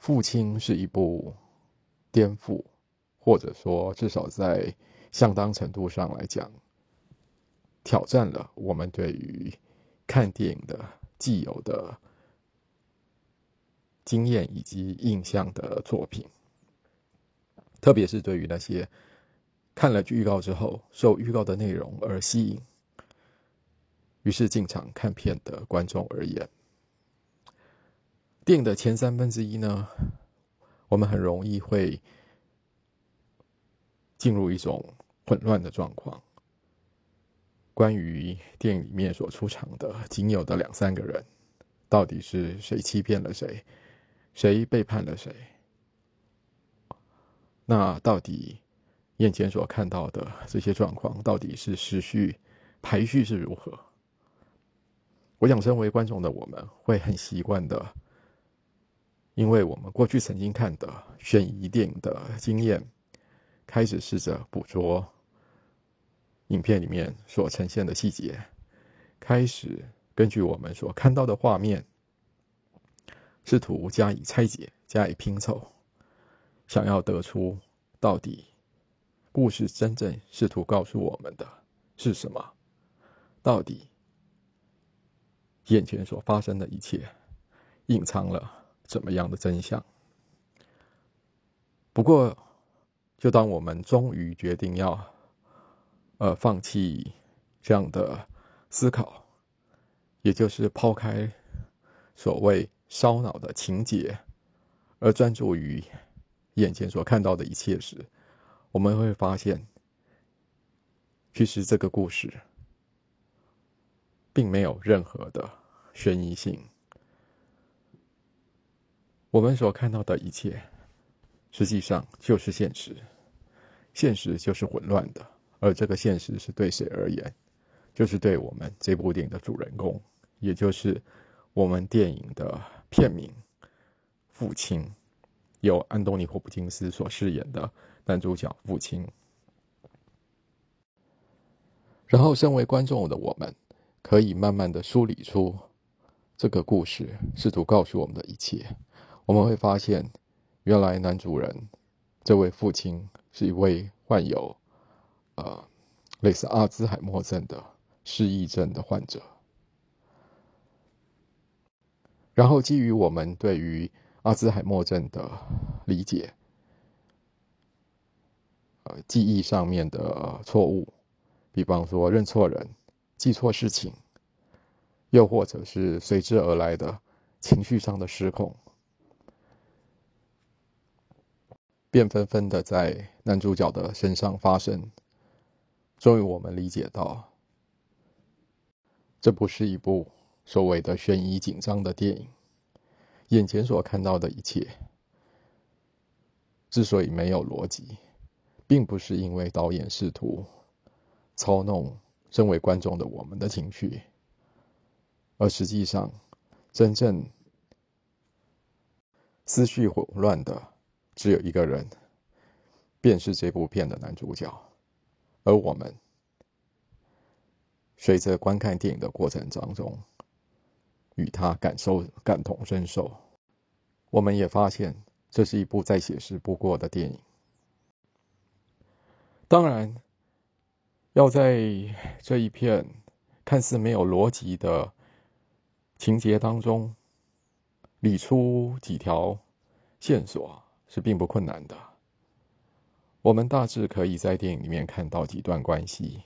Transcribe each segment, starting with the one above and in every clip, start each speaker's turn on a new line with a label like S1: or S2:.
S1: 父亲是一部颠覆，或者说至少在相当程度上来讲，挑战了我们对于看电影的既有的经验以及印象的作品，特别是对于那些看了预告之后受预告的内容而吸引，于是进场看片的观众而言。电影的前三分之一呢，我们很容易会进入一种混乱的状况。关于电影里面所出场的仅有的两三个人，到底是谁欺骗了谁，谁背叛了谁？那到底眼前所看到的这些状况，到底是时序排序是如何？我想，身为观众的我们，会很习惯的。因为我们过去曾经看的悬疑电影的经验，开始试着捕捉影片里面所呈现的细节，开始根据我们所看到的画面，试图加以拆解、加以拼凑，想要得出到底故事真正试图告诉我们的是什么？到底眼前所发生的一切隐藏了？怎么样的真相？不过，就当我们终于决定要，呃，放弃这样的思考，也就是抛开所谓烧脑的情节，而专注于眼前所看到的一切时，我们会发现，其实这个故事并没有任何的悬疑性。我们所看到的一切，实际上就是现实。现实就是混乱的，而这个现实是对谁而言？就是对我们这部电影的主人公，也就是我们电影的片名“父亲”，由安东尼·霍普金斯所饰演的男主角父亲。然后，身为观众的我们，可以慢慢的梳理出这个故事，试图告诉我们的一切。我们会发现，原来男主人这位父亲是一位患有呃类似阿兹海默症的失忆症的患者。然后，基于我们对于阿兹海默症的理解，呃，记忆上面的错误，比方说认错人、记错事情，又或者是随之而来的情绪上的失控。便纷纷的在男主角的身上发生。终于，我们理解到，这不是一部所谓的悬疑紧张的电影。眼前所看到的一切，之所以没有逻辑，并不是因为导演试图操弄身为观众的我们的情绪，而实际上，真正思绪混乱的。只有一个人，便是这部片的男主角，而我们随着观看电影的过程当中，与他感受感同身受，我们也发现这是一部再写实不过的电影。当然，要在这一片看似没有逻辑的情节当中理出几条线索。是并不困难的。我们大致可以在电影里面看到几段关系，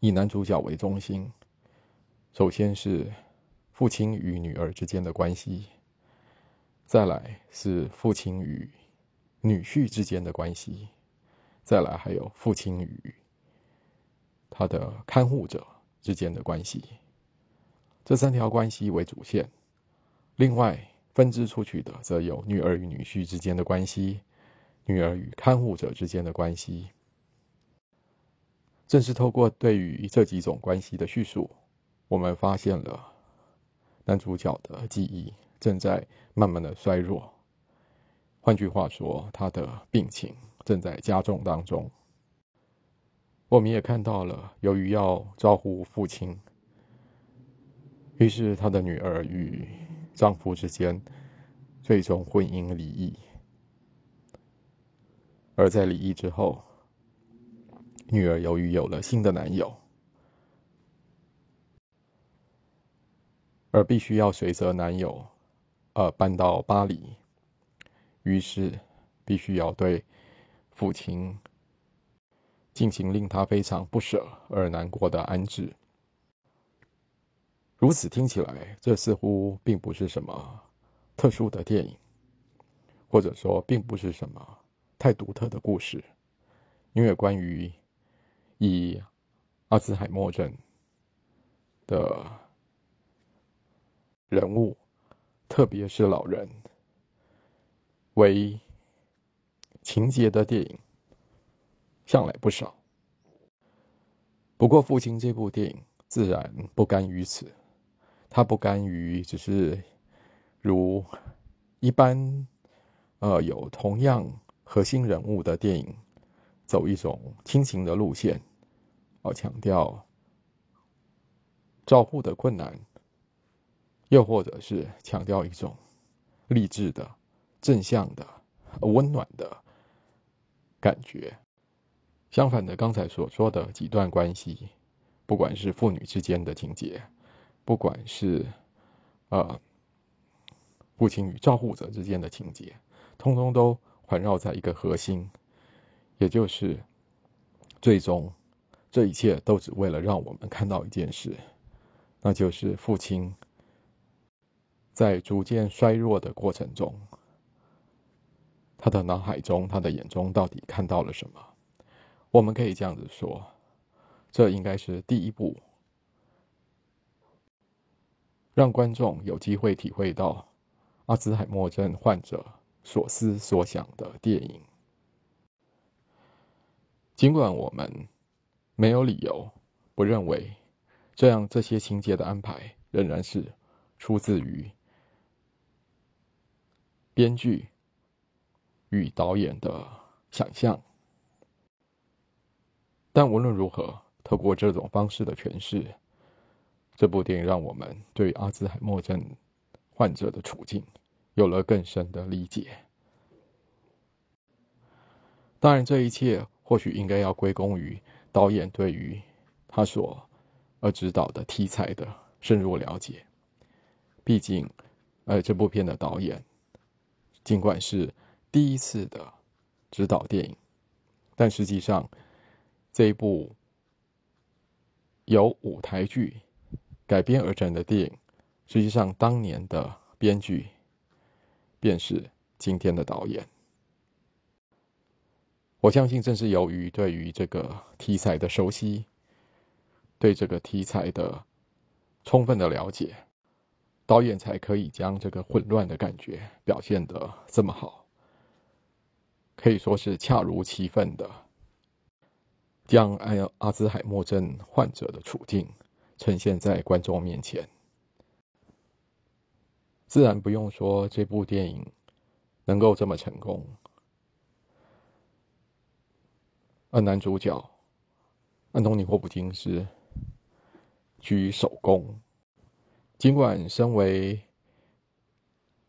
S1: 以男主角为中心。首先是父亲与女儿之间的关系，再来是父亲与女婿之间的关系，再来还有父亲与他的看护者之间的关系。这三条关系为主线，另外。分支出去的，则有女儿与女婿之间的关系，女儿与看护者之间的关系。正是透过对于这几种关系的叙述，我们发现了男主角的记忆正在慢慢的衰弱。换句话说，他的病情正在加重当中。我们也看到了，由于要照顾父亲，于是他的女儿与。丈夫之间最终婚姻离异。而在离异之后，女儿由于有了新的男友，而必须要随着男友，呃，搬到巴黎，于是必须要对父亲进行令他非常不舍而难过的安置。如此听起来，这似乎并不是什么特殊的电影，或者说并不是什么。太独特的故事，因为关于以阿兹海默症的人物，特别是老人为情节的电影，向来不少。不过，父亲这部电影自然不甘于此，他不甘于只是如一般，呃，有同样。核心人物的电影，走一种亲情的路线，而，强调照护的困难，又或者是强调一种励志的、正向的、温暖的感觉。相反的，刚才所说的几段关系，不管是父女之间的情节，不管是呃父亲与照护者之间的情节，通通都。环绕在一个核心，也就是最终，这一切都只为了让我们看到一件事，那就是父亲在逐渐衰弱的过程中，他的脑海中、他的眼中到底看到了什么？我们可以这样子说，这应该是第一步，让观众有机会体会到阿兹海默症患者。所思所想的电影，尽管我们没有理由不认为，这样这些情节的安排仍然是出自于编剧与导演的想象，但无论如何，透过这种方式的诠释，这部电影让我们对阿兹海默症患者的处境。有了更深的理解。当然，这一切或许应该要归功于导演对于他所而指导的题材的深入了解。毕竟，呃，这部片的导演尽管是第一次的指导电影，但实际上这一部由舞台剧改编而成的电影，实际上当年的编剧。便是今天的导演。我相信，正是由于对于这个题材的熟悉，对这个题材的充分的了解，导演才可以将这个混乱的感觉表现的这么好，可以说是恰如其分的，将阿阿兹海默症患者的处境呈现在观众面前。自然不用说，这部电影能够这么成功，而男主角安东尼·霍普金斯居首功。尽管身为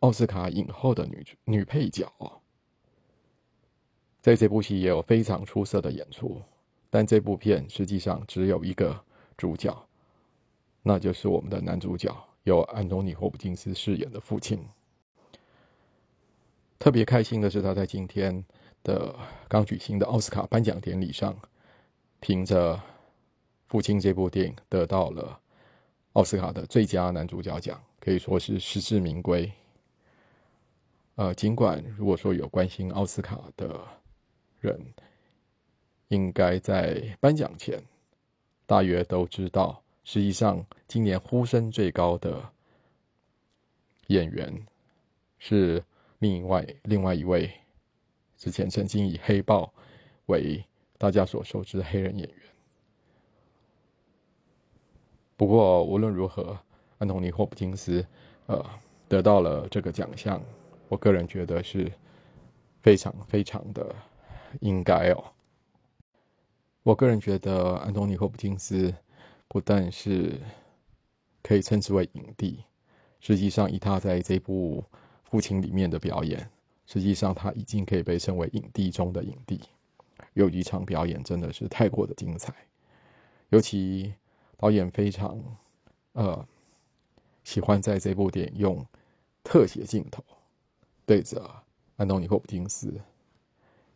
S1: 奥斯卡影后的女女配角在这部戏也有非常出色的演出，但这部片实际上只有一个主角，那就是我们的男主角。由安东尼·霍普金斯饰演的父亲。特别开心的是，他在今天的刚举行的奥斯卡颁奖典礼上，凭着《父亲》这部电影得到了奥斯卡的最佳男主角奖，可以说是实至名归。呃，尽管如果说有关心奥斯卡的人，应该在颁奖前大约都知道。实际上，今年呼声最高的演员是另外另外一位之前曾经以《黑豹》为大家所熟知的黑人演员。不过无论如何，安东尼·霍普金斯呃得到了这个奖项，我个人觉得是非常非常的应该哦。我个人觉得安东尼·霍普金斯。不但是可以称之为影帝，实际上以他在这部《父亲里面的表演，实际上他已经可以被称为影帝中的影帝。有一场表演真的是太过的精彩，尤其导演非常呃喜欢在这部电影用特写镜头对着安东尼·霍普金斯，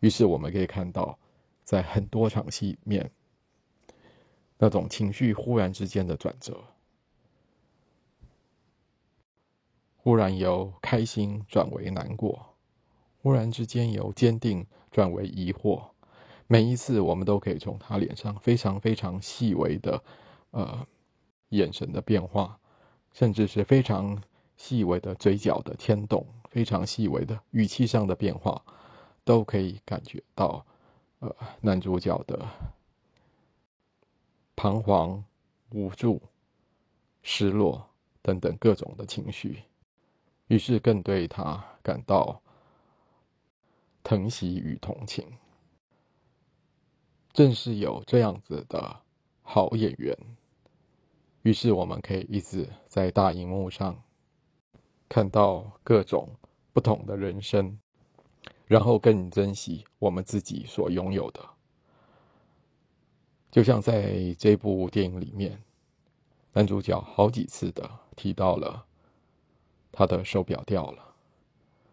S1: 于是我们可以看到，在很多场戏里面，那种情绪忽然之间的转折。忽然由开心转为难过，忽然之间由坚定转为疑惑。每一次，我们都可以从他脸上非常非常细微的，呃，眼神的变化，甚至是非常细微的嘴角的牵动，非常细微的语气上的变化，都可以感觉到，呃，男主角的彷徨、无助、失落等等各种的情绪。于是更对他感到疼惜与同情。正是有这样子的好演员，于是我们可以一直在大荧幕上看到各种不同的人生，然后更珍惜我们自己所拥有的。就像在这部电影里面，男主角好几次的提到了。他的手表掉了，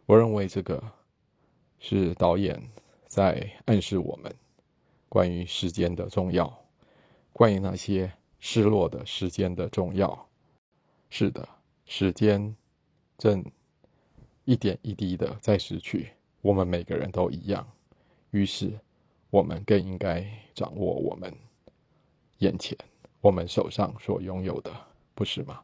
S1: 我认为这个是导演在暗示我们关于时间的重要，关于那些失落的时间的重要。是的，时间正一点一滴的在失去，我们每个人都一样。于是，我们更应该掌握我们眼前、我们手上所拥有的，不是吗？